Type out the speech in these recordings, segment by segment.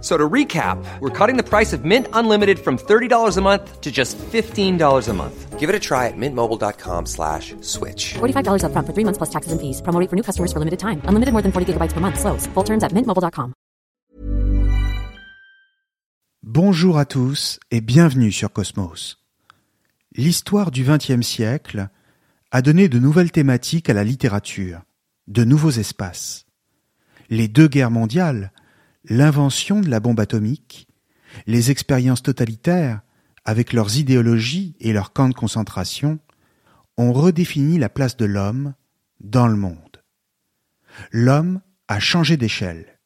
So to recap, we're cutting the price of Mint Unlimited from $30 a month to just $15 a month. Give it a try at mintmobile.com slash switch. $45 upfront for three months plus taxes and fees. Promo rate for new customers for limited time. Unlimited more than 40 gigabytes per month. Slows. Full terms at mintmobile.com. Bonjour à tous et bienvenue sur Cosmos. L'histoire du XXe siècle a donné de nouvelles thématiques à la littérature, de nouveaux espaces. Les deux guerres mondiales l'invention de la bombe atomique, les expériences totalitaires, avec leurs idéologies et leurs camps de concentration, ont redéfini la place de l'homme dans le monde. L'homme a changé d'échelle.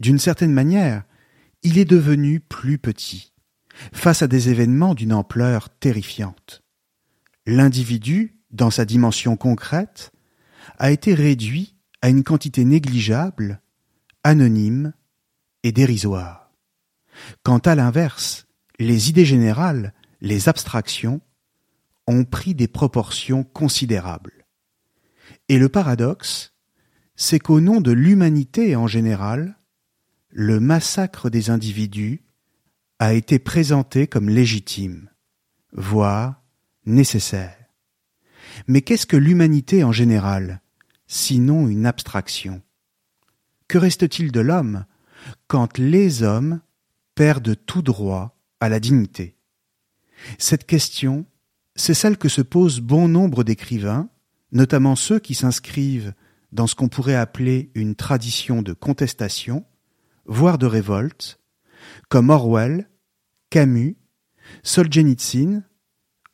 D'une certaine manière, il est devenu plus petit, face à des événements d'une ampleur terrifiante. L'individu, dans sa dimension concrète, a été réduit à une quantité négligeable, anonyme dérisoire. Quant à l'inverse, les idées générales, les abstractions, ont pris des proportions considérables. Et le paradoxe, c'est qu'au nom de l'humanité en général, le massacre des individus a été présenté comme légitime, voire nécessaire. Mais qu'est-ce que l'humanité en général, sinon une abstraction? Que reste-t-il de l'homme? Quand les hommes perdent tout droit à la dignité. Cette question, c'est celle que se posent bon nombre d'écrivains, notamment ceux qui s'inscrivent dans ce qu'on pourrait appeler une tradition de contestation, voire de révolte, comme Orwell, Camus, Solzhenitsyn,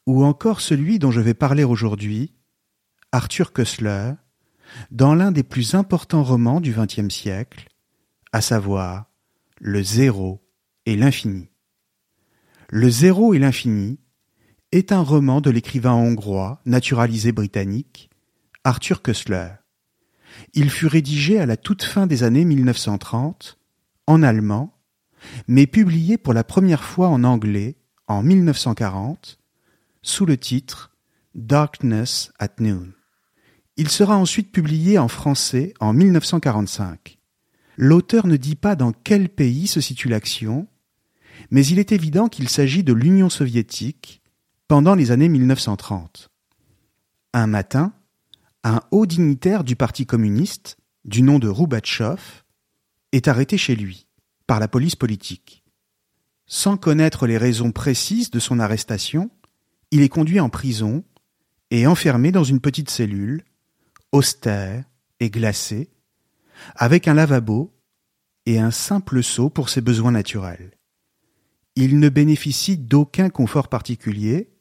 ou encore celui dont je vais parler aujourd'hui, Arthur Koestler, dans l'un des plus importants romans du XXe siècle, à savoir le zéro et l'infini. Le zéro et l'infini est un roman de l'écrivain hongrois naturalisé britannique Arthur Koestler. Il fut rédigé à la toute fin des années 1930 en allemand, mais publié pour la première fois en anglais en 1940 sous le titre Darkness at Noon. Il sera ensuite publié en français en 1945. L'auteur ne dit pas dans quel pays se situe l'action, mais il est évident qu'il s'agit de l'Union soviétique pendant les années 1930. Un matin, un haut dignitaire du Parti communiste, du nom de Roubatchov, est arrêté chez lui par la police politique. Sans connaître les raisons précises de son arrestation, il est conduit en prison et enfermé dans une petite cellule, austère et glacée, avec un lavabo et un simple seau pour ses besoins naturels. Il ne bénéficie d'aucun confort particulier,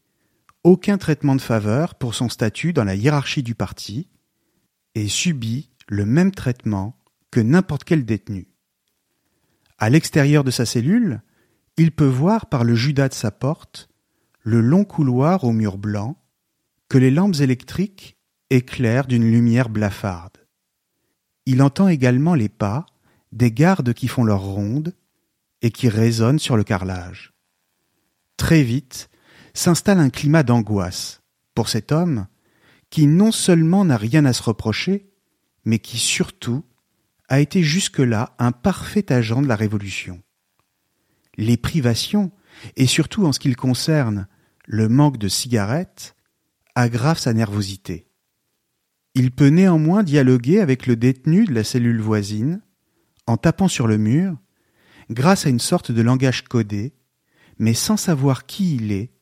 aucun traitement de faveur pour son statut dans la hiérarchie du parti, et subit le même traitement que n'importe quel détenu. À l'extérieur de sa cellule, il peut voir par le judas de sa porte le long couloir aux murs blancs que les lampes électriques éclairent d'une lumière blafarde. Il entend également les pas des gardes qui font leur ronde et qui résonnent sur le carrelage. Très vite s'installe un climat d'angoisse pour cet homme qui non seulement n'a rien à se reprocher, mais qui surtout a été jusque-là un parfait agent de la Révolution. Les privations, et surtout en ce qui concerne le manque de cigarettes, aggravent sa nervosité. Il peut néanmoins dialoguer avec le détenu de la cellule voisine en tapant sur le mur, grâce à une sorte de langage codé, mais sans savoir qui il est,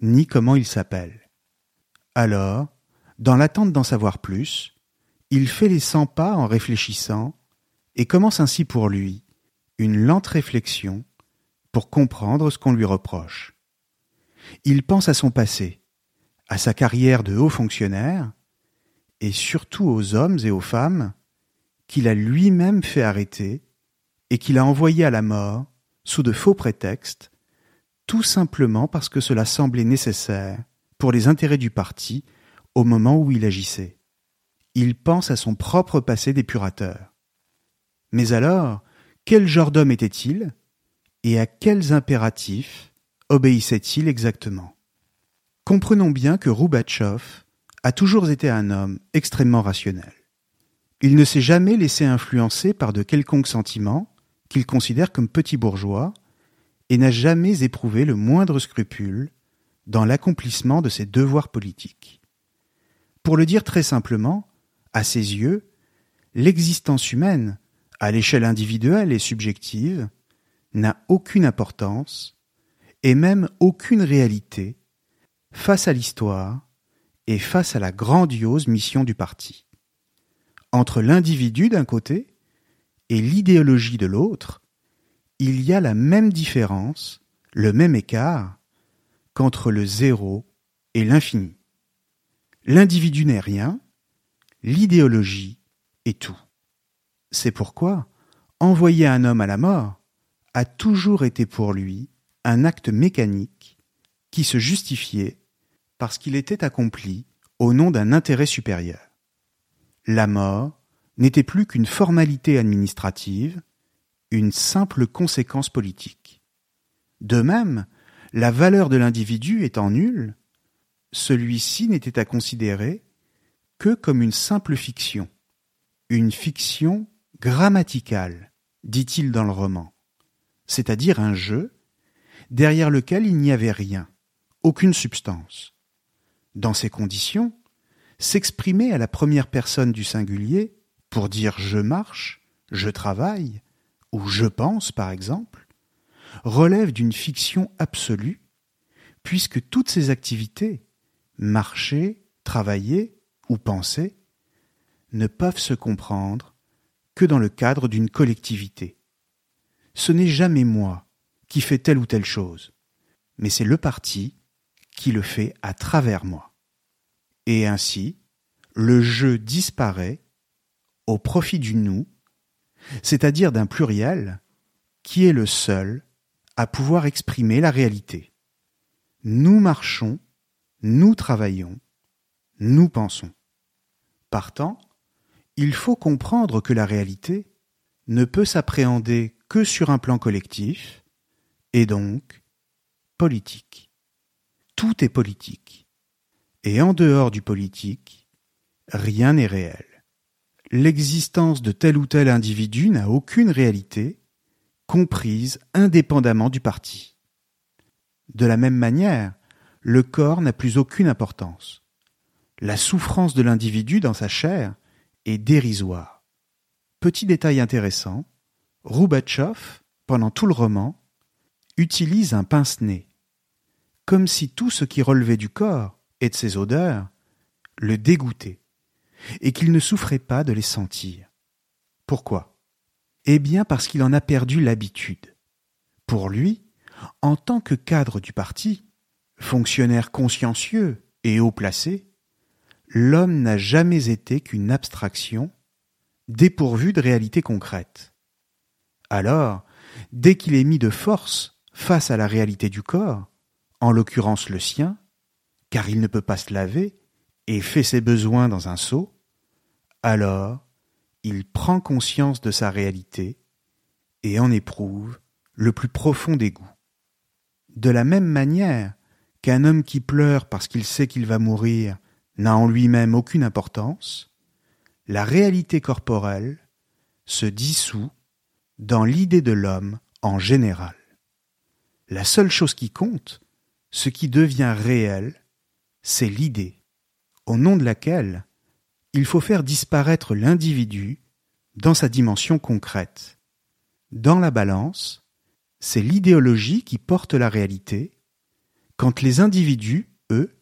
ni comment il s'appelle. Alors, dans l'attente d'en savoir plus, il fait les cent pas en réfléchissant, et commence ainsi pour lui une lente réflexion pour comprendre ce qu'on lui reproche. Il pense à son passé, à sa carrière de haut fonctionnaire, et surtout aux hommes et aux femmes qu'il a lui-même fait arrêter et qu'il a envoyés à la mort sous de faux prétextes, tout simplement parce que cela semblait nécessaire pour les intérêts du parti au moment où il agissait. Il pense à son propre passé d'épurateur. Mais alors, quel genre d'homme était-il et à quels impératifs obéissait-il exactement? Comprenons bien que Roubatchov a toujours été un homme extrêmement rationnel. Il ne s'est jamais laissé influencer par de quelconques sentiments qu'il considère comme petits bourgeois et n'a jamais éprouvé le moindre scrupule dans l'accomplissement de ses devoirs politiques. Pour le dire très simplement, à ses yeux, l'existence humaine, à l'échelle individuelle et subjective, n'a aucune importance et même aucune réalité face à l'histoire et face à la grandiose mission du parti. Entre l'individu d'un côté et l'idéologie de l'autre, il y a la même différence, le même écart qu'entre le zéro et l'infini. L'individu n'est rien, l'idéologie est tout. C'est pourquoi envoyer un homme à la mort a toujours été pour lui un acte mécanique qui se justifiait parce qu'il était accompli au nom d'un intérêt supérieur. La mort n'était plus qu'une formalité administrative, une simple conséquence politique. De même, la valeur de l'individu étant nulle, celui-ci n'était à considérer que comme une simple fiction, une fiction grammaticale, dit-il dans le roman, c'est-à-dire un jeu derrière lequel il n'y avait rien, aucune substance. Dans ces conditions, s'exprimer à la première personne du singulier pour dire je marche, je travaille, ou je pense par exemple, relève d'une fiction absolue, puisque toutes ces activités, marcher, travailler ou penser, ne peuvent se comprendre que dans le cadre d'une collectivité. Ce n'est jamais moi qui fais telle ou telle chose, mais c'est le parti qui le fait à travers moi. Et ainsi, le je disparaît au profit du nous, c'est-à-dire d'un pluriel qui est le seul à pouvoir exprimer la réalité. Nous marchons, nous travaillons, nous pensons. Partant, il faut comprendre que la réalité ne peut s'appréhender que sur un plan collectif, et donc politique. Tout est politique. Et en dehors du politique, rien n'est réel. L'existence de tel ou tel individu n'a aucune réalité, comprise indépendamment du parti. De la même manière, le corps n'a plus aucune importance. La souffrance de l'individu dans sa chair est dérisoire. Petit détail intéressant, Roubatchov, pendant tout le roman, utilise un pince-nez, comme si tout ce qui relevait du corps et de ses odeurs le dégoûtait, et qu'il ne souffrait pas de les sentir. Pourquoi? Eh bien parce qu'il en a perdu l'habitude. Pour lui, en tant que cadre du parti, fonctionnaire consciencieux et haut placé, l'homme n'a jamais été qu'une abstraction dépourvue de réalité concrète. Alors, dès qu'il est mis de force face à la réalité du corps, en l'occurrence le sien, car il ne peut pas se laver et fait ses besoins dans un seau, alors il prend conscience de sa réalité et en éprouve le plus profond dégoût. De la même manière qu'un homme qui pleure parce qu'il sait qu'il va mourir n'a en lui-même aucune importance, la réalité corporelle se dissout dans l'idée de l'homme en général. La seule chose qui compte, ce qui devient réel, c'est l'idée, au nom de laquelle il faut faire disparaître l'individu dans sa dimension concrète. Dans la balance, c'est l'idéologie qui porte la réalité, quand les individus, eux,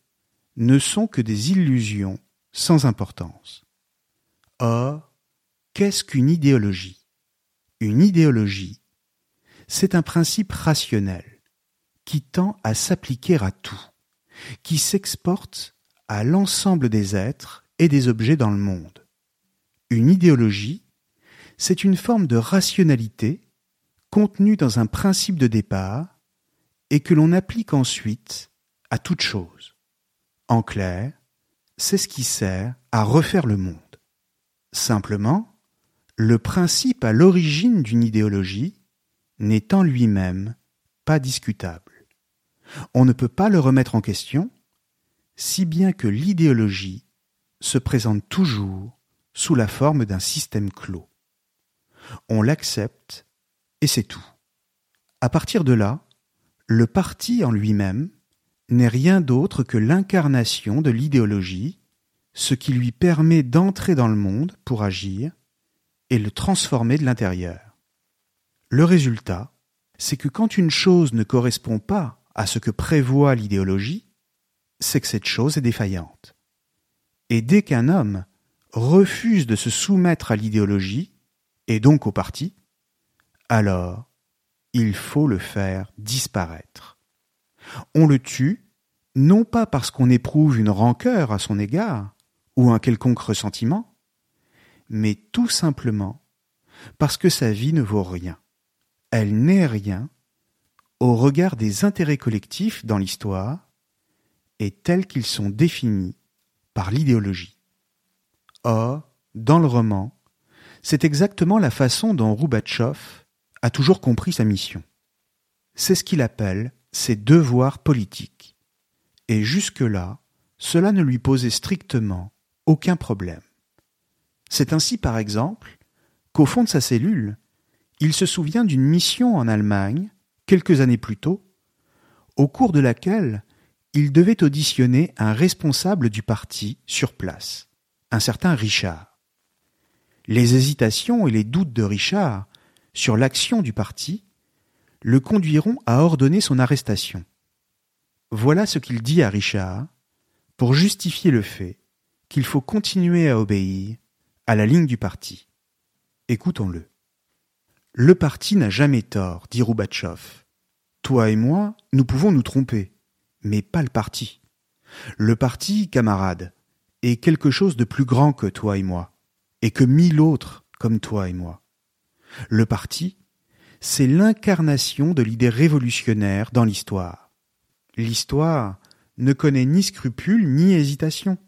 ne sont que des illusions sans importance. Or, qu'est-ce qu'une idéologie? Une idéologie, c'est un principe rationnel qui tend à s'appliquer à tout, qui s'exporte à l'ensemble des êtres et des objets dans le monde. Une idéologie, c'est une forme de rationalité contenue dans un principe de départ et que l'on applique ensuite à toute chose. En clair, c'est ce qui sert à refaire le monde. Simplement, le principe à l'origine d'une idéologie n'est en lui-même pas discutable. On ne peut pas le remettre en question, si bien que l'idéologie se présente toujours sous la forme d'un système clos. On l'accepte et c'est tout. À partir de là, le parti en lui-même n'est rien d'autre que l'incarnation de l'idéologie, ce qui lui permet d'entrer dans le monde pour agir et le transformer de l'intérieur. Le résultat, c'est que quand une chose ne correspond pas à ce que prévoit l'idéologie, c'est que cette chose est défaillante. Et dès qu'un homme refuse de se soumettre à l'idéologie, et donc au parti, alors il faut le faire disparaître. On le tue, non pas parce qu'on éprouve une rancœur à son égard, ou un quelconque ressentiment, mais tout simplement parce que sa vie ne vaut rien. Elle n'est rien au regard des intérêts collectifs dans l'histoire et tels qu'ils sont définis par l'idéologie. Or, dans le roman, c'est exactement la façon dont Roubatchov a toujours compris sa mission. C'est ce qu'il appelle ses devoirs politiques. Et jusque-là, cela ne lui posait strictement aucun problème. C'est ainsi, par exemple, qu'au fond de sa cellule, il se souvient d'une mission en Allemagne, quelques années plus tôt, au cours de laquelle il devait auditionner un responsable du parti sur place, un certain Richard. Les hésitations et les doutes de Richard sur l'action du parti le conduiront à ordonner son arrestation. Voilà ce qu'il dit à Richard pour justifier le fait qu'il faut continuer à obéir à la ligne du parti. Écoutons-le. Le parti n'a jamais tort, dit Roubatchov. Toi et moi, nous pouvons nous tromper, mais pas le parti. Le parti, camarade, est quelque chose de plus grand que toi et moi, et que mille autres comme toi et moi. Le parti, c'est l'incarnation de l'idée révolutionnaire dans l'histoire. L'histoire ne connaît ni scrupule ni hésitation.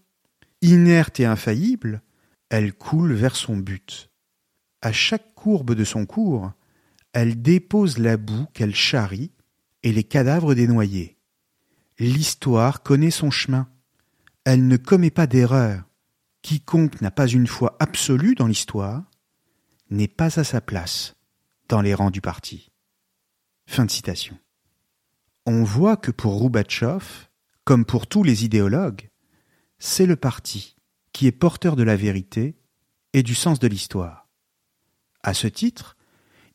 Inerte et infaillible, elle coule vers son but. À chaque courbe de son cours, elle dépose la boue qu'elle charrie et les cadavres des noyés. L'histoire connaît son chemin. Elle ne commet pas d'erreur. Quiconque n'a pas une foi absolue dans l'histoire n'est pas à sa place dans les rangs du parti. Fin de citation. On voit que pour Roubatchov, comme pour tous les idéologues, c'est le parti qui est porteur de la vérité et du sens de l'histoire. À ce titre,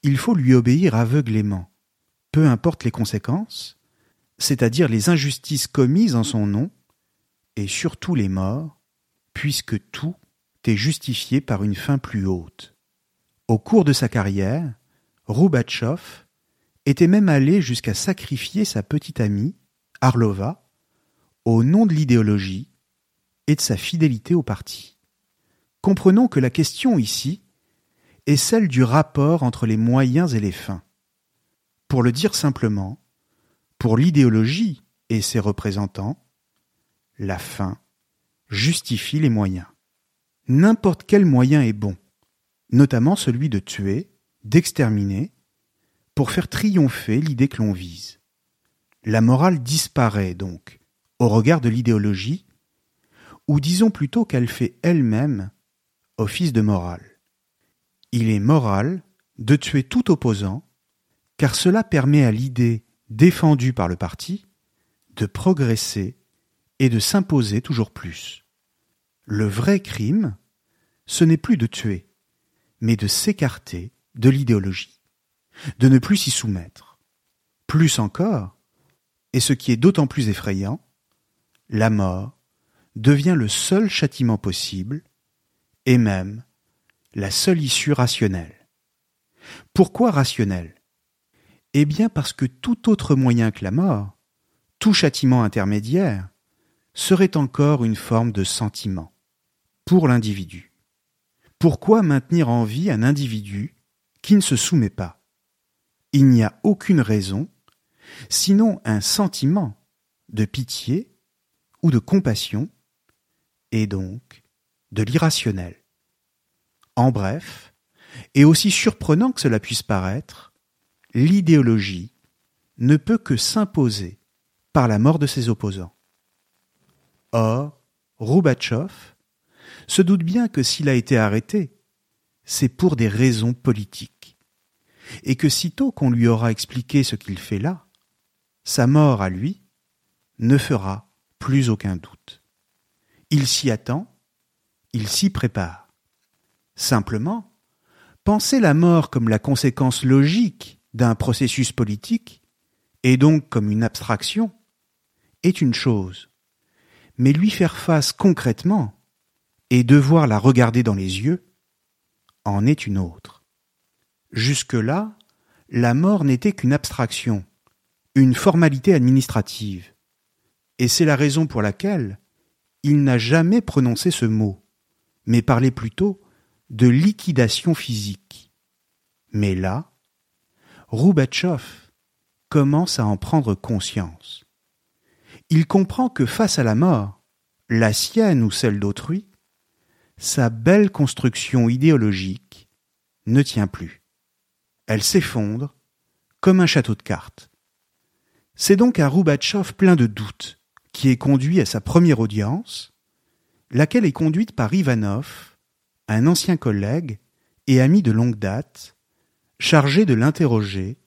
il faut lui obéir aveuglément, peu importe les conséquences, c'est-à-dire les injustices commises en son nom, et surtout les morts, puisque tout est justifié par une fin plus haute. Au cours de sa carrière, Roubatchov était même allé jusqu'à sacrifier sa petite amie, Arlova, au nom de l'idéologie et de sa fidélité au parti. Comprenons que la question ici est celle du rapport entre les moyens et les fins. Pour le dire simplement, pour l'idéologie et ses représentants, la fin justifie les moyens. N'importe quel moyen est bon, notamment celui de tuer, d'exterminer, pour faire triompher l'idée que l'on vise. La morale disparaît donc au regard de l'idéologie ou disons plutôt qu'elle fait elle-même office de morale. Il est moral de tuer tout opposant, car cela permet à l'idée défendue par le parti de progresser et de s'imposer toujours plus. Le vrai crime, ce n'est plus de tuer, mais de s'écarter de l'idéologie, de ne plus s'y soumettre. Plus encore, et ce qui est d'autant plus effrayant, la mort devient le seul châtiment possible, et même la seule issue rationnelle. Pourquoi rationnelle? Eh bien parce que tout autre moyen que la mort, tout châtiment intermédiaire, serait encore une forme de sentiment pour l'individu. Pourquoi maintenir en vie un individu qui ne se soumet pas? Il n'y a aucune raison, sinon un sentiment de pitié ou de compassion, et donc de l'irrationnel. En bref, et aussi surprenant que cela puisse paraître, l'idéologie ne peut que s'imposer par la mort de ses opposants. Or, Roubatchov se doute bien que s'il a été arrêté, c'est pour des raisons politiques, et que sitôt qu'on lui aura expliqué ce qu'il fait là, sa mort à lui ne fera plus aucun doute. Il s'y attend, il s'y prépare. Simplement, penser la mort comme la conséquence logique d'un processus politique, et donc comme une abstraction, est une chose. Mais lui faire face concrètement, et devoir la regarder dans les yeux, en est une autre. Jusque-là, la mort n'était qu'une abstraction, une formalité administrative. Et c'est la raison pour laquelle il n'a jamais prononcé ce mot, mais parlait plutôt de liquidation physique. Mais là, Roubatchov commence à en prendre conscience. Il comprend que face à la mort, la sienne ou celle d'autrui, sa belle construction idéologique ne tient plus. Elle s'effondre comme un château de cartes. C'est donc un Roubatchov plein de doutes qui est conduit à sa première audience, laquelle est conduite par Ivanov, un ancien collègue et ami de longue date, chargé de l'interroger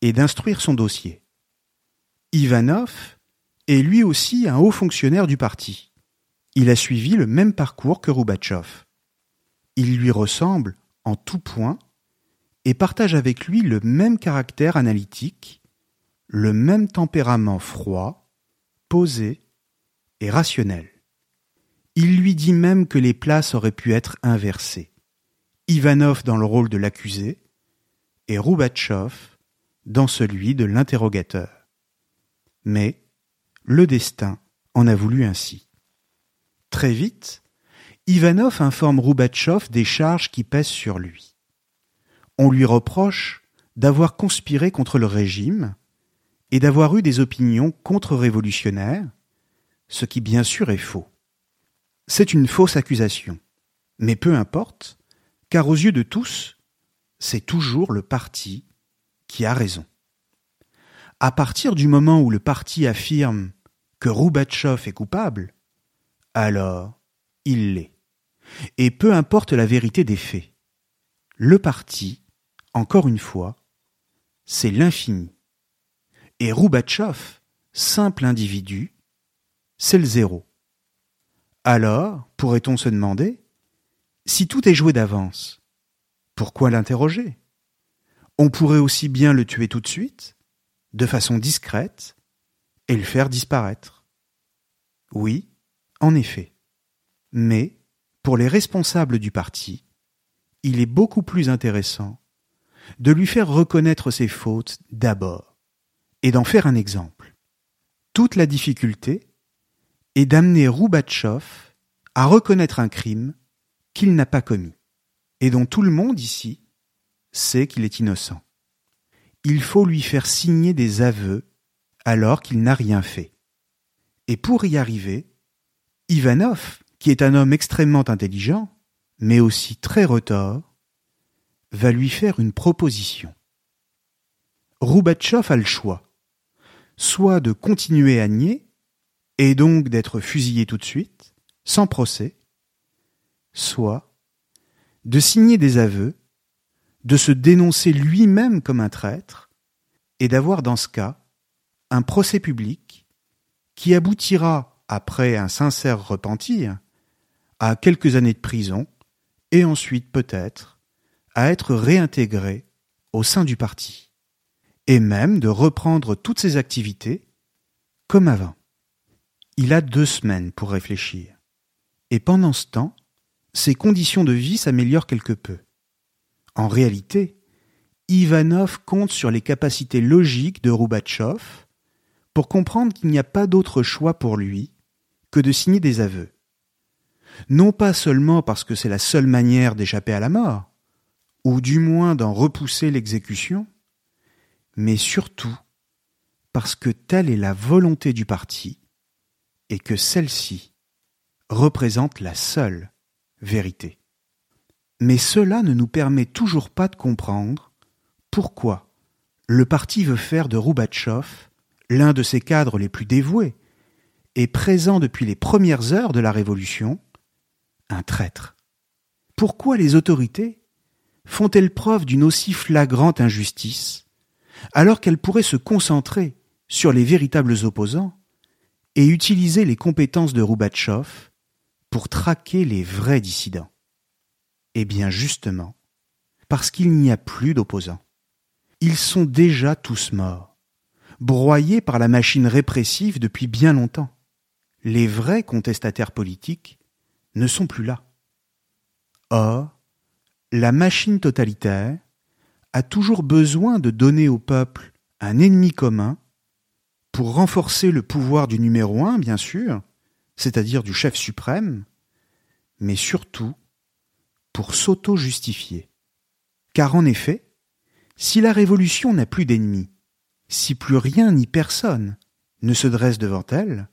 et d'instruire son dossier. Ivanov est lui aussi un haut fonctionnaire du parti. Il a suivi le même parcours que Roubatchov. Il lui ressemble en tout point et partage avec lui le même caractère analytique, le même tempérament froid, posé et rationnel. Il lui dit même que les places auraient pu être inversées. Ivanov dans le rôle de l'accusé et Roubatchov dans celui de l'interrogateur. Mais le destin en a voulu ainsi. Très vite, Ivanov informe Roubatchov des charges qui pèsent sur lui. On lui reproche d'avoir conspiré contre le régime et d'avoir eu des opinions contre-révolutionnaires, ce qui bien sûr est faux. C'est une fausse accusation, mais peu importe, car aux yeux de tous, c'est toujours le parti qui a raison. À partir du moment où le parti affirme que Roubatchov est coupable, alors il l'est. Et peu importe la vérité des faits. Le parti, encore une fois, c'est l'infini. Et Roubatchov, simple individu, c'est le zéro. Alors, pourrait-on se demander, si tout est joué d'avance, pourquoi l'interroger? On pourrait aussi bien le tuer tout de suite, de façon discrète, et le faire disparaître. Oui, en effet. Mais, pour les responsables du parti, il est beaucoup plus intéressant de lui faire reconnaître ses fautes d'abord et d'en faire un exemple. Toute la difficulté est d'amener Roubatchov à reconnaître un crime qu'il n'a pas commis, et dont tout le monde ici sait qu'il est innocent. Il faut lui faire signer des aveux alors qu'il n'a rien fait. Et pour y arriver, Ivanov, qui est un homme extrêmement intelligent, mais aussi très retors, va lui faire une proposition. Roubatchov a le choix soit de continuer à nier, et donc d'être fusillé tout de suite, sans procès, soit de signer des aveux, de se dénoncer lui-même comme un traître, et d'avoir dans ce cas un procès public qui aboutira, après un sincère repentir, à quelques années de prison, et ensuite peut-être à être réintégré au sein du parti et même de reprendre toutes ses activités comme avant. Il a deux semaines pour réfléchir. Et pendant ce temps, ses conditions de vie s'améliorent quelque peu. En réalité, Ivanov compte sur les capacités logiques de Roubatchov pour comprendre qu'il n'y a pas d'autre choix pour lui que de signer des aveux. Non pas seulement parce que c'est la seule manière d'échapper à la mort, ou du moins d'en repousser l'exécution, mais surtout parce que telle est la volonté du parti et que celle-ci représente la seule vérité. Mais cela ne nous permet toujours pas de comprendre pourquoi le parti veut faire de Roubatchov l'un de ses cadres les plus dévoués et présent depuis les premières heures de la Révolution, un traître. Pourquoi les autorités font-elles preuve d'une aussi flagrante injustice alors qu'elles pourraient se concentrer sur les véritables opposants et utiliser les compétences de Roubatchov pour traquer les vrais dissidents Eh bien justement, parce qu'il n'y a plus d'opposants. Ils sont déjà tous morts, broyés par la machine répressive depuis bien longtemps. Les vrais contestataires politiques ne sont plus là. Or, la machine totalitaire a toujours besoin de donner au peuple un ennemi commun pour renforcer le pouvoir du numéro un, bien sûr, c'est-à-dire du chef suprême, mais surtout pour s'auto-justifier. Car en effet, si la révolution n'a plus d'ennemis, si plus rien ni personne ne se dresse devant elle,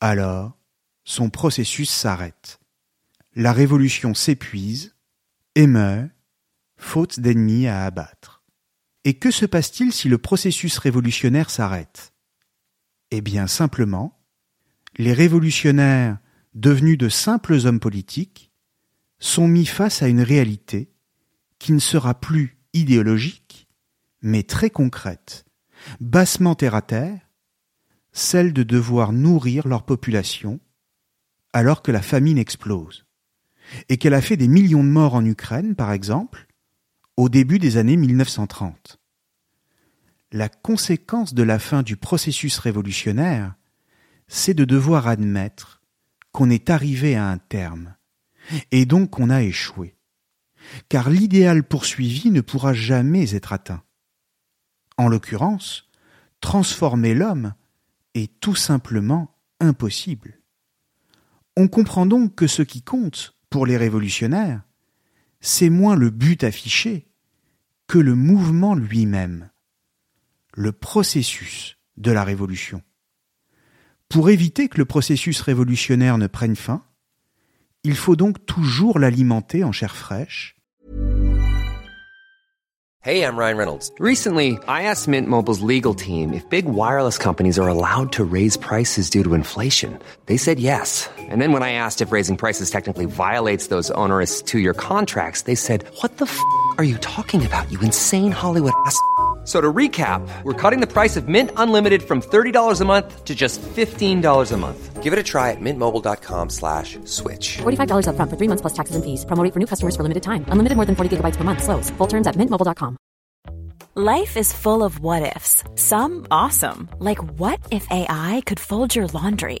alors son processus s'arrête. La révolution s'épuise et meurt, faute d'ennemis à abattre. Et que se passe-t-il si le processus révolutionnaire s'arrête? Eh bien simplement, les révolutionnaires, devenus de simples hommes politiques, sont mis face à une réalité qui ne sera plus idéologique, mais très concrète, bassement terre à terre, celle de devoir nourrir leur population alors que la famine explose, et qu'elle a fait des millions de morts en Ukraine, par exemple, au début des années 1930. La conséquence de la fin du processus révolutionnaire, c'est de devoir admettre qu'on est arrivé à un terme, et donc qu'on a échoué. Car l'idéal poursuivi ne pourra jamais être atteint. En l'occurrence, transformer l'homme est tout simplement impossible. On comprend donc que ce qui compte pour les révolutionnaires, c'est moins le but affiché que le mouvement lui-même, le processus de la révolution. Pour éviter que le processus révolutionnaire ne prenne fin, il faut donc toujours l'alimenter en chair fraîche. Hey, I'm Ryan Reynolds. Recently, I asked Mint Mobile's legal team if big wireless companies are allowed to raise prices due to inflation. They said yes. And then when I asked if raising prices technically violates those onerous two-year contracts, they said, "What the f*** are you talking about? You insane Hollywood ass." So to recap, we're cutting the price of Mint Unlimited from $30 a month to just $15 a month. Give it a try at mintmobile.com slash switch. $45 upfront for three months plus taxes and fees. Promo for new customers for limited time. Unlimited more than 40 gigabytes per month. Slows. Full terms at mintmobile.com. Life is full of what ifs. Some awesome, like what if AI could fold your laundry?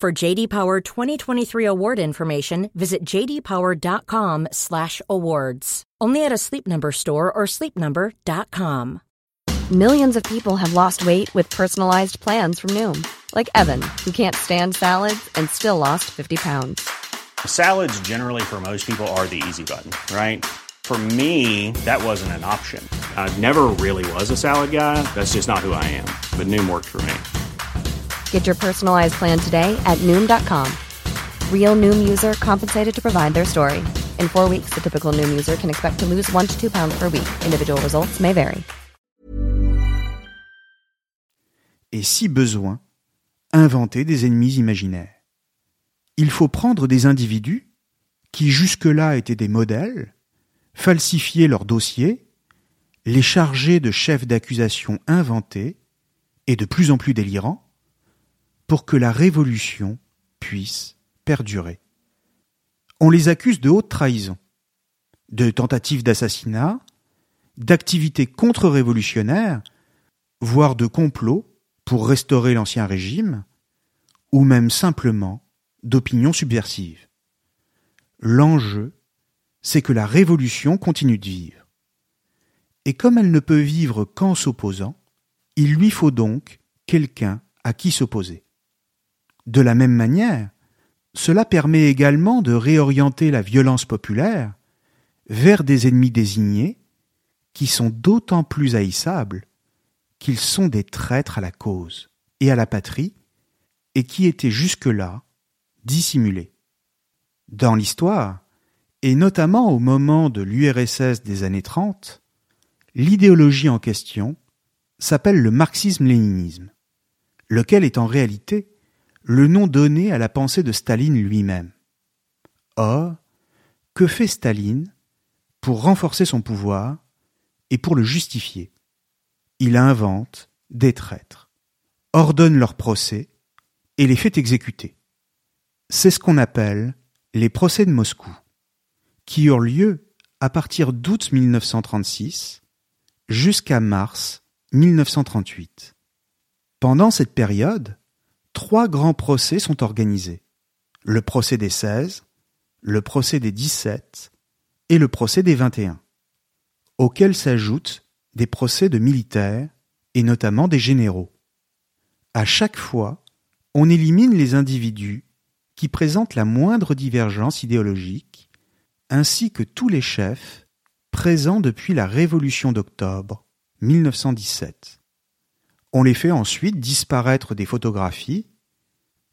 For JD Power 2023 award information, visit jdpower.com/awards. Only at a Sleep Number store or sleepnumber.com. Millions of people have lost weight with personalized plans from Noom, like Evan, who can't stand salads and still lost 50 pounds. Salads, generally, for most people, are the easy button, right? For me, that wasn't an option. I never really was a salad guy. That's just not who I am. But Noom worked for me. Get your personalized plan today at Noom.com. Real Noom user compensated to provide their story. In four weeks, the typical Noom user can expect to lose one to two pounds per week. Individual results may vary. Et si besoin, inventer des ennemis imaginaires. Il faut prendre des individus qui jusque-là étaient des modèles, falsifier leurs dossiers, les charger de chefs d'accusation inventés et de plus en plus délirants, pour que la révolution puisse perdurer. On les accuse de haute trahison, de tentatives d'assassinat, d'activités contre-révolutionnaires, voire de complots pour restaurer l'ancien régime, ou même simplement d'opinions subversives. L'enjeu, c'est que la révolution continue de vivre. Et comme elle ne peut vivre qu'en s'opposant, il lui faut donc quelqu'un à qui s'opposer. De la même manière, cela permet également de réorienter la violence populaire vers des ennemis désignés qui sont d'autant plus haïssables qu'ils sont des traîtres à la cause et à la patrie et qui étaient jusque-là dissimulés. Dans l'histoire, et notamment au moment de l'URSS des années 30, l'idéologie en question s'appelle le marxisme-léninisme, lequel est en réalité le nom donné à la pensée de Staline lui-même. Or, que fait Staline pour renforcer son pouvoir et pour le justifier? Il invente des traîtres, ordonne leur procès et les fait exécuter. C'est ce qu'on appelle les procès de Moscou, qui eurent lieu à partir d'août 1936 jusqu'à mars 1938. Pendant cette période, trois grands procès sont organisés. Le procès des 16, le procès des 17 et le procès des 21, auxquels s'ajoutent des procès de militaires et notamment des généraux. À chaque fois, on élimine les individus qui présentent la moindre divergence idéologique, ainsi que tous les chefs présents depuis la Révolution d'octobre 1917. On les fait ensuite disparaître des photographies,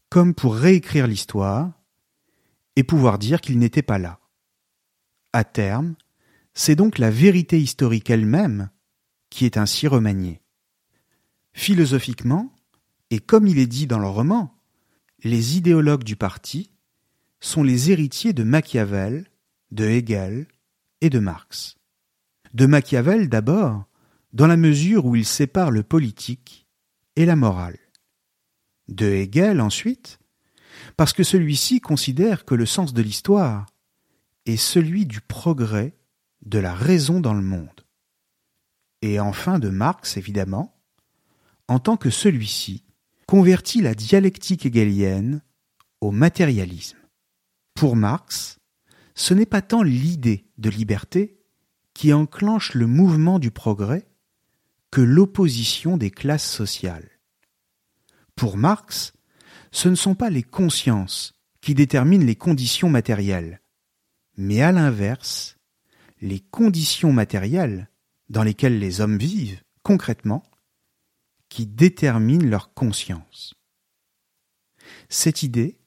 comme pour réécrire l'histoire et pouvoir dire qu'ils n'étaient pas là. À terme, c'est donc la vérité historique elle-même qui est ainsi remaniée. Philosophiquement, et comme il est dit dans le roman, les idéologues du parti sont les héritiers de Machiavel, de Hegel et de Marx. De Machiavel d'abord, dans la mesure où il sépare le politique et la morale. De Hegel ensuite, parce que celui-ci considère que le sens de l'histoire est celui du progrès de la raison dans le monde. Et enfin de Marx, évidemment, en tant que celui-ci convertit la dialectique hegelienne au matérialisme. Pour Marx, ce n'est pas tant l'idée de liberté qui enclenche le mouvement du progrès que l'opposition des classes sociales. Pour Marx, ce ne sont pas les consciences qui déterminent les conditions matérielles, mais à l'inverse, les conditions matérielles dans lesquelles les hommes vivent concrètement qui déterminent leur conscience. Cette idée,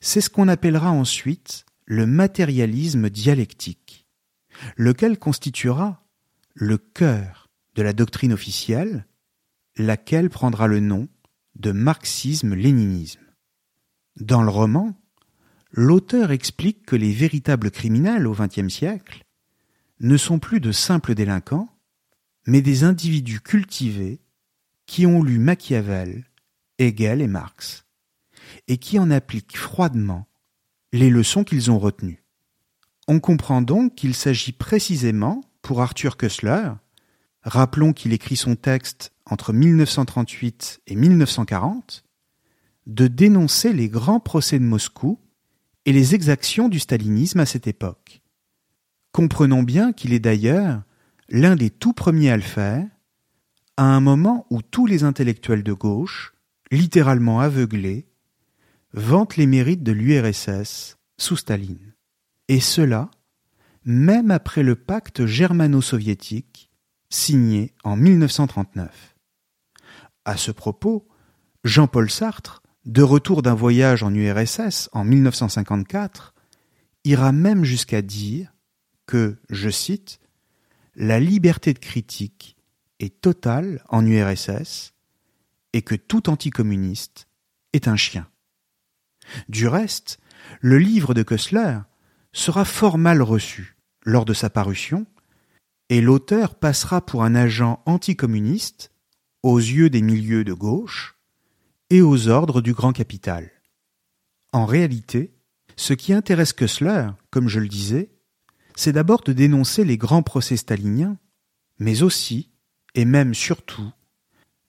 c'est ce qu'on appellera ensuite le matérialisme dialectique, lequel constituera le cœur de la doctrine officielle, laquelle prendra le nom de marxisme-léninisme. Dans le roman, l'auteur explique que les véritables criminels au XXe siècle ne sont plus de simples délinquants, mais des individus cultivés qui ont lu Machiavel, Hegel et Marx, et qui en appliquent froidement les leçons qu'ils ont retenues. On comprend donc qu'il s'agit précisément, pour Arthur Koestler, rappelons qu'il écrit son texte entre 1938 et 1940, de dénoncer les grands procès de Moscou et les exactions du stalinisme à cette époque. Comprenons bien qu'il est d'ailleurs l'un des tout premiers à le faire, à un moment où tous les intellectuels de gauche, littéralement aveuglés, vantent les mérites de l'URSS sous Staline. Et cela, même après le pacte germano-soviétique signé en 1939. À ce propos, Jean-Paul Sartre, de retour d'un voyage en URSS en 1954, ira même jusqu'à dire que, je cite, la liberté de critique est totale en URSS et que tout anticommuniste est un chien. Du reste, le livre de Kessler sera fort mal reçu lors de sa parution, et l'auteur passera pour un agent anticommuniste aux yeux des milieux de gauche et aux ordres du grand capital. En réalité, ce qui intéresse Kessler, comme je le disais, c'est d'abord de dénoncer les grands procès staliniens, mais aussi, et même surtout,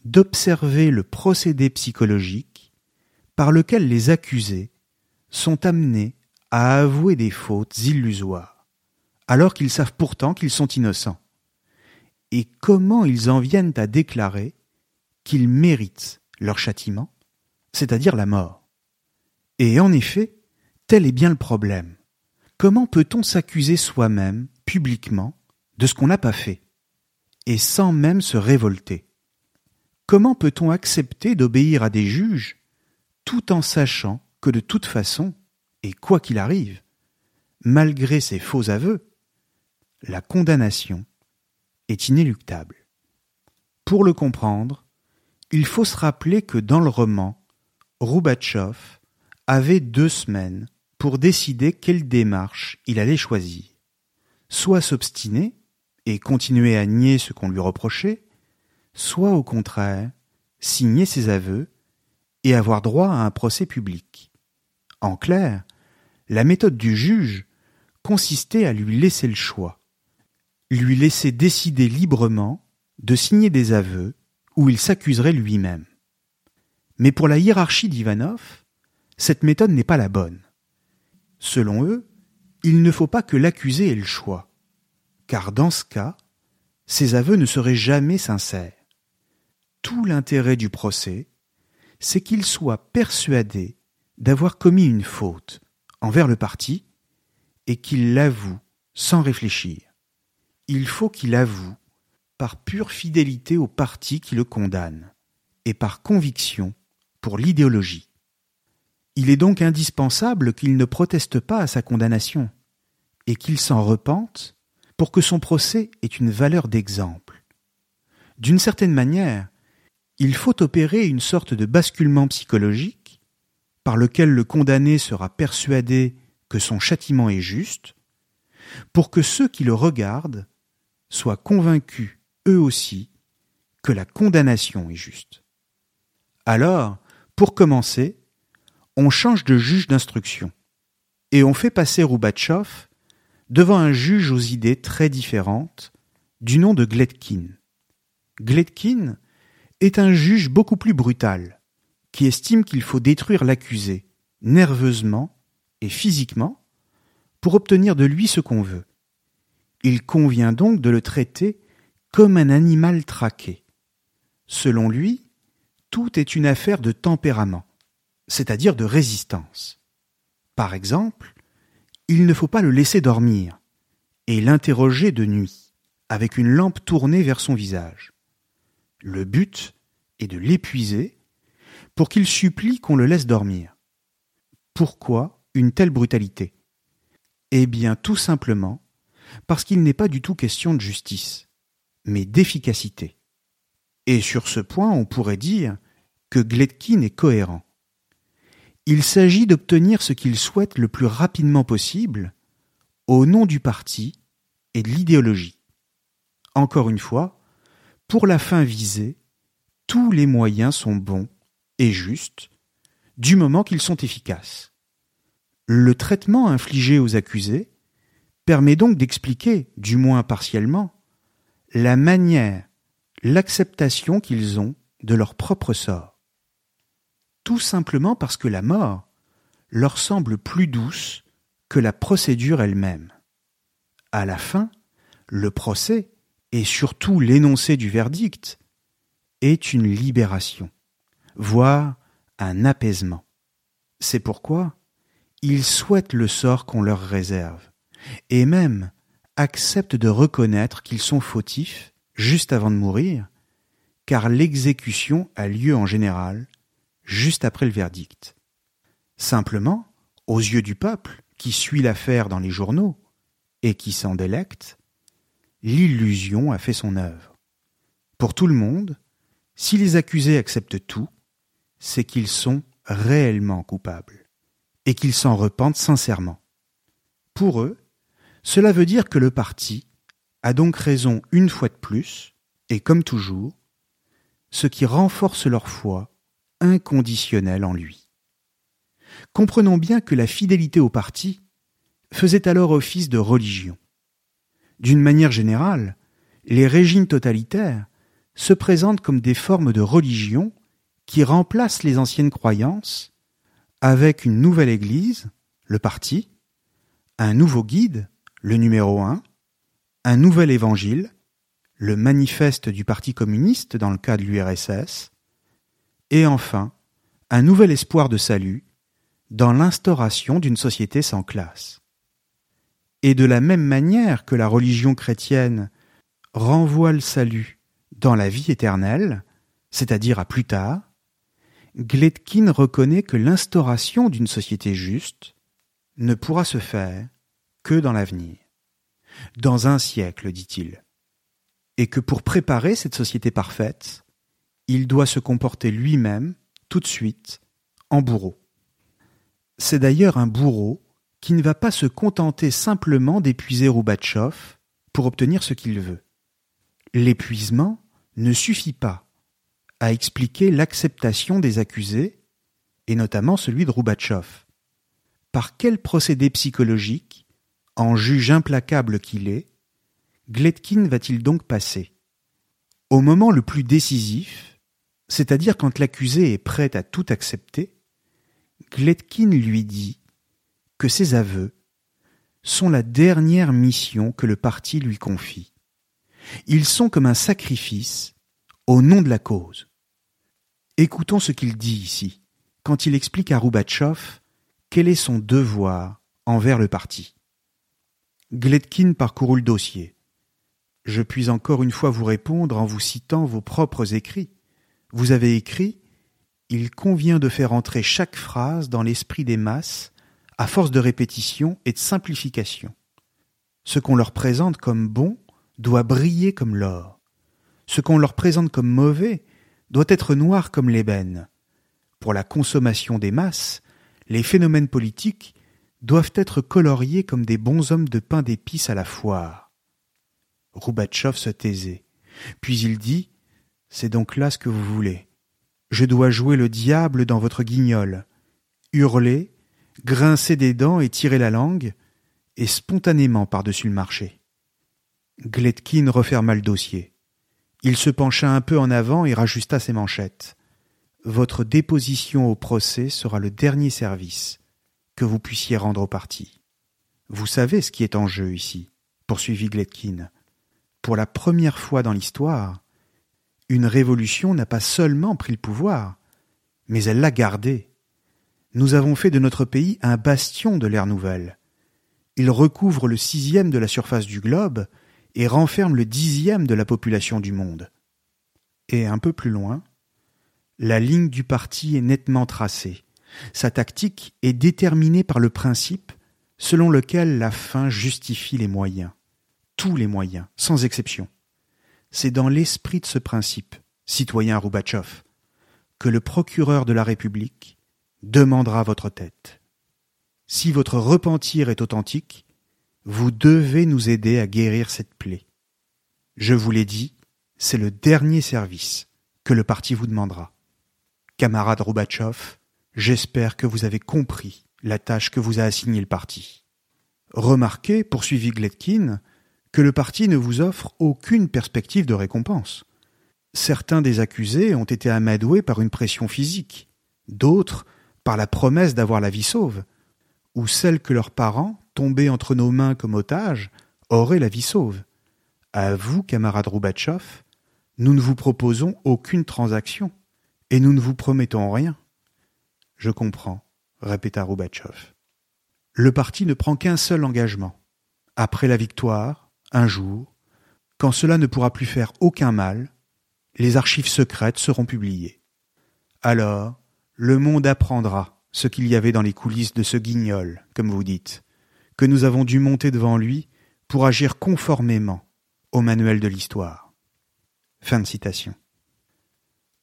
d'observer le procédé psychologique par lequel les accusés sont amenés à avouer des fautes illusoires, alors qu'ils savent pourtant qu'ils sont innocents, et comment ils en viennent à déclarer qu'ils méritent leur châtiment, c'est-à-dire la mort? Et en effet, tel est bien le problème. Comment peut-on s'accuser soi-même, publiquement, de ce qu'on n'a pas fait, et sans même se révolter? Comment peut-on accepter d'obéir à des juges tout en sachant que de toute façon, et quoi qu'il arrive, malgré ses faux aveux, la condamnation est inéluctable. Pour le comprendre, il faut se rappeler que dans le roman, Roubatchov avait deux semaines pour décider quelle démarche il allait choisir. Soit s'obstiner et continuer à nier ce qu'on lui reprochait, soit au contraire signer ses aveux et avoir droit à un procès public. En clair, la méthode du juge consistait à lui laisser le choix, lui laisser décider librement de signer des aveux où il s'accuserait lui-même. Mais pour la hiérarchie d'Ivanov, cette méthode n'est pas la bonne. Selon eux, il ne faut pas que l'accusé ait le choix, car dans ce cas, ses aveux ne seraient jamais sincères. Tout l'intérêt du procès, c'est qu'il soit persuadé d'avoir commis une faute envers le parti et qu'il l'avoue sans réfléchir. Il faut qu'il avoue par pure fidélité au parti qui le condamne et par conviction pour l'idéologie. Il est donc indispensable qu'il ne proteste pas à sa condamnation et qu'il s'en repente pour que son procès ait une valeur d'exemple. D'une certaine manière, il faut opérer une sorte de basculement psychologique par lequel le condamné sera persuadé que son châtiment est juste, pour que ceux qui le regardent soient convaincus eux aussi que la condamnation est juste. Alors, pour commencer, on change de juge d'instruction et on fait passer Roubatchov devant un juge aux idées très différentes du nom de Gletkin. Gletkin est un juge beaucoup plus brutal, qui estime qu'il faut détruire l'accusé, nerveusement et physiquement, pour obtenir de lui ce qu'on veut. Il convient donc de le traiter comme un animal traqué. Selon lui, tout est une affaire de tempérament, c'est-à-dire de résistance. Par exemple, il ne faut pas le laisser dormir et l'interroger de nuit, avec une lampe tournée vers son visage. Le but est de l'épuiser pour qu'il supplie qu'on le laisse dormir. Pourquoi une telle brutalité? Eh bien tout simplement parce qu'il n'est pas du tout question de justice, mais d'efficacité. Et sur ce point, on pourrait dire que Gletkin est cohérent. Il s'agit d'obtenir ce qu'il souhaite le plus rapidement possible au nom du parti et de l'idéologie. Encore une fois, pour la fin visée, tous les moyens sont bons et justes du moment qu'ils sont efficaces. Le traitement infligé aux accusés permet donc d'expliquer, du moins partiellement, la manière, l'acceptation qu'ils ont de leur propre sort. Tout simplement parce que la mort leur semble plus douce que la procédure elle-même. À la fin, le procès, et surtout l'énoncé du verdict, est une libération, voire un apaisement. C'est pourquoi ils souhaitent le sort qu'on leur réserve, et même acceptent de reconnaître qu'ils sont fautifs juste avant de mourir, car l'exécution a lieu en général juste après le verdict. Simplement, aux yeux du peuple, qui suit l'affaire dans les journaux, et qui s'en délecte, l'illusion a fait son œuvre. Pour tout le monde, si les accusés acceptent tout, c'est qu'ils sont réellement coupables, et qu'ils s'en repentent sincèrement. Pour eux, cela veut dire que le parti a donc raison une fois de plus, et comme toujours, ce qui renforce leur foi inconditionnelle en lui. Comprenons bien que la fidélité au parti faisait alors office de religion. D'une manière générale, les régimes totalitaires se présentent comme des formes de religion qui remplacent les anciennes croyances avec une nouvelle Église, le parti, un nouveau guide, le numéro un, un nouvel évangile, le manifeste du Parti communiste dans le cas de l'URSS, et enfin un nouvel espoir de salut dans l'instauration d'une société sans classe. Et de la même manière que la religion chrétienne renvoie le salut dans la vie éternelle, c'est-à-dire à plus tard, Gletkin reconnaît que l'instauration d'une société juste ne pourra se faire que dans l'avenir. Dans un siècle, dit-il. Et que pour préparer cette société parfaite, il doit se comporter lui-même, tout de suite, en bourreau. C'est d'ailleurs un bourreau qui ne va pas se contenter simplement d'épuiser Roubatchov pour obtenir ce qu'il veut. L'épuisement ne suffit pas à expliquer l'acceptation des accusés, et notamment celui de Roubatchov. Par quel procédé psychologique, en juge implacable qu'il est, Gletkin va-t-il donc passer? Au moment le plus décisif, c'est-à-dire quand l'accusé est prêt à tout accepter, Gletkin lui dit que ses aveux sont la dernière mission que le parti lui confie. Ils sont comme un sacrifice au nom de la cause. Écoutons ce qu'il dit ici, quand il explique à Roubatchov quel est son devoir envers le parti. Gletkin parcourut le dossier. Je puis encore une fois vous répondre en vous citant vos propres écrits. Vous avez écrit Il convient de faire entrer chaque phrase dans l'esprit des masses à force de répétition et de simplification. Ce qu'on leur présente comme bon doit briller comme l'or. Ce qu'on leur présente comme mauvais doit être noir comme l'ébène. Pour la consommation des masses, les phénomènes politiques doivent être coloriés comme des bons hommes de pain d'épices à la foire. Roubatchov se taisait. Puis il dit C'est donc là ce que vous voulez. Je dois jouer le diable dans votre guignol, hurler, grincer des dents et tirer la langue, et spontanément par-dessus le marché. Gletkin referma le dossier. Il se pencha un peu en avant et rajusta ses manchettes. Votre déposition au procès sera le dernier service vous puissiez rendre au parti. Vous savez ce qui est en jeu ici, poursuivit Gletkin. Pour la première fois dans l'histoire, une révolution n'a pas seulement pris le pouvoir, mais elle l'a gardé. Nous avons fait de notre pays un bastion de l'ère nouvelle. Il recouvre le sixième de la surface du globe et renferme le dixième de la population du monde. Et un peu plus loin, la ligne du parti est nettement tracée. Sa tactique est déterminée par le principe selon lequel la fin justifie les moyens, tous les moyens, sans exception. C'est dans l'esprit de ce principe, citoyen Roubatchov, que le procureur de la République demandera votre tête. Si votre repentir est authentique, vous devez nous aider à guérir cette plaie. Je vous l'ai dit, c'est le dernier service que le parti vous demandera. Camarade Roubatchov, j'espère que vous avez compris la tâche que vous a assignée le parti. Remarquez, poursuivit Gletkin, que le parti ne vous offre aucune perspective de récompense. Certains des accusés ont été amadoués par une pression physique, d'autres par la promesse d'avoir la vie sauve, ou celle que leurs parents tomber entre nos mains comme otages, aurait la vie sauve. À vous, camarade Roubatchov, nous ne vous proposons aucune transaction, et nous ne vous promettons rien. Je comprends, répéta Roubatchov. Le parti ne prend qu'un seul engagement. Après la victoire, un jour, quand cela ne pourra plus faire aucun mal, les archives secrètes seront publiées. Alors, le monde apprendra ce qu'il y avait dans les coulisses de ce guignol, comme vous dites, que nous avons dû monter devant lui pour agir conformément au manuel de l'histoire. Fin de citation.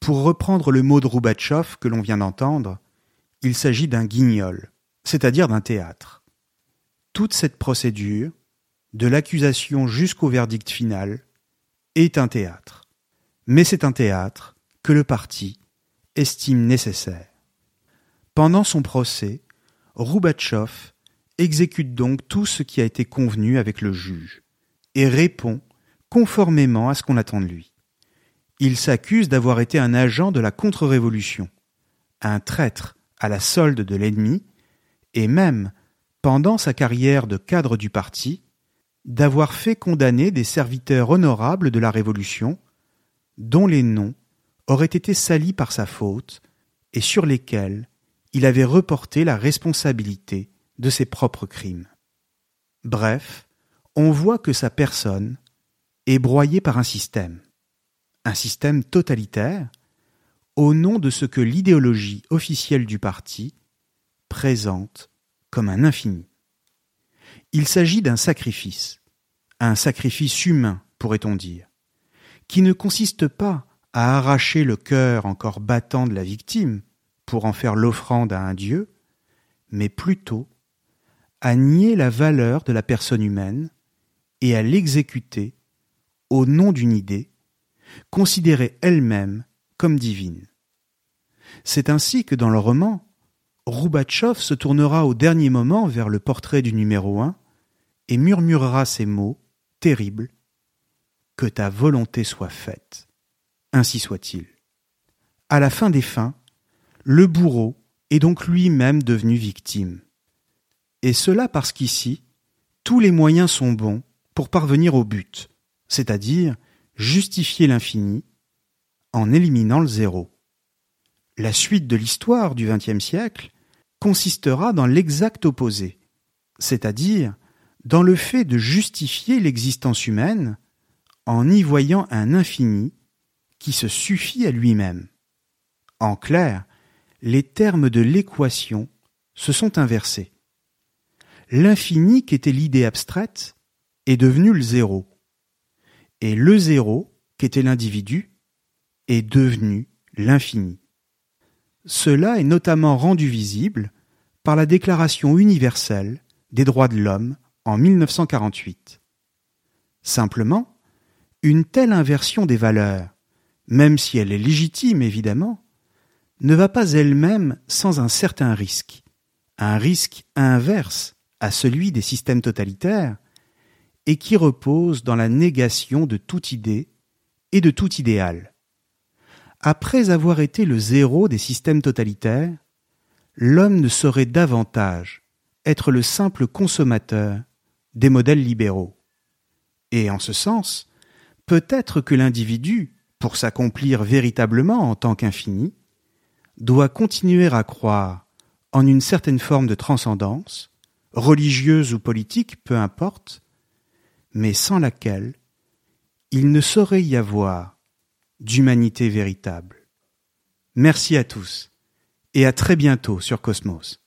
Pour reprendre le mot de Roubatchov que l'on vient d'entendre, il s'agit d'un guignol, c'est-à-dire d'un théâtre. Toute cette procédure, de l'accusation jusqu'au verdict final, est un théâtre. Mais c'est un théâtre que le parti estime nécessaire. Pendant son procès, Roubatchov exécute donc tout ce qui a été convenu avec le juge et répond conformément à ce qu'on attend de lui. Il s'accuse d'avoir été un agent de la contre-révolution, un traître à la solde de l'ennemi, et même, pendant sa carrière de cadre du parti, d'avoir fait condamner des serviteurs honorables de la Révolution, dont les noms auraient été salis par sa faute, et sur lesquels il avait reporté la responsabilité de ses propres crimes. Bref, on voit que sa personne est broyée par un système, un système totalitaire, au nom de ce que l'idéologie officielle du parti présente comme un infini. Il s'agit d'un sacrifice, un sacrifice humain, pourrait-on dire, qui ne consiste pas à arracher le cœur encore battant de la victime pour en faire l'offrande à un Dieu, mais plutôt à nier la valeur de la personne humaine et à l'exécuter au nom d'une idée, considérée elle-même comme divine. C'est ainsi que dans le roman, Roubatchov se tournera au dernier moment vers le portrait du numéro un et murmurera ces mots terribles Que ta volonté soit faite. Ainsi soit-il. À la fin des fins, le bourreau est donc lui-même devenu victime. Et cela parce qu'ici, tous les moyens sont bons pour parvenir au but, c'est-à-dire justifier l'infini en éliminant le zéro. La suite de l'histoire du XXe siècle consistera dans l'exact opposé, c'est-à-dire dans le fait de justifier l'existence humaine en y voyant un infini qui se suffit à lui-même. En clair, les termes de l'équation se sont inversés. L'infini qui était l'idée abstraite est devenu le zéro, et le zéro qui était l'individu est devenu l'infini. Cela est notamment rendu visible par la Déclaration universelle des droits de l'homme en 1948. Simplement, une telle inversion des valeurs, même si elle est légitime évidemment, ne va pas elle-même sans un certain risque, un risque inverse à celui des systèmes totalitaires, et qui repose dans la négation de toute idée et de tout idéal. Après avoir été le zéro des systèmes totalitaires, l'homme ne saurait davantage être le simple consommateur des modèles libéraux. Et en ce sens, peut-être que l'individu, pour s'accomplir véritablement en tant qu'infini, doit continuer à croire en une certaine forme de transcendance, religieuse ou politique, peu importe, mais sans laquelle il ne saurait y avoir d'humanité véritable. Merci à tous et à très bientôt sur Cosmos.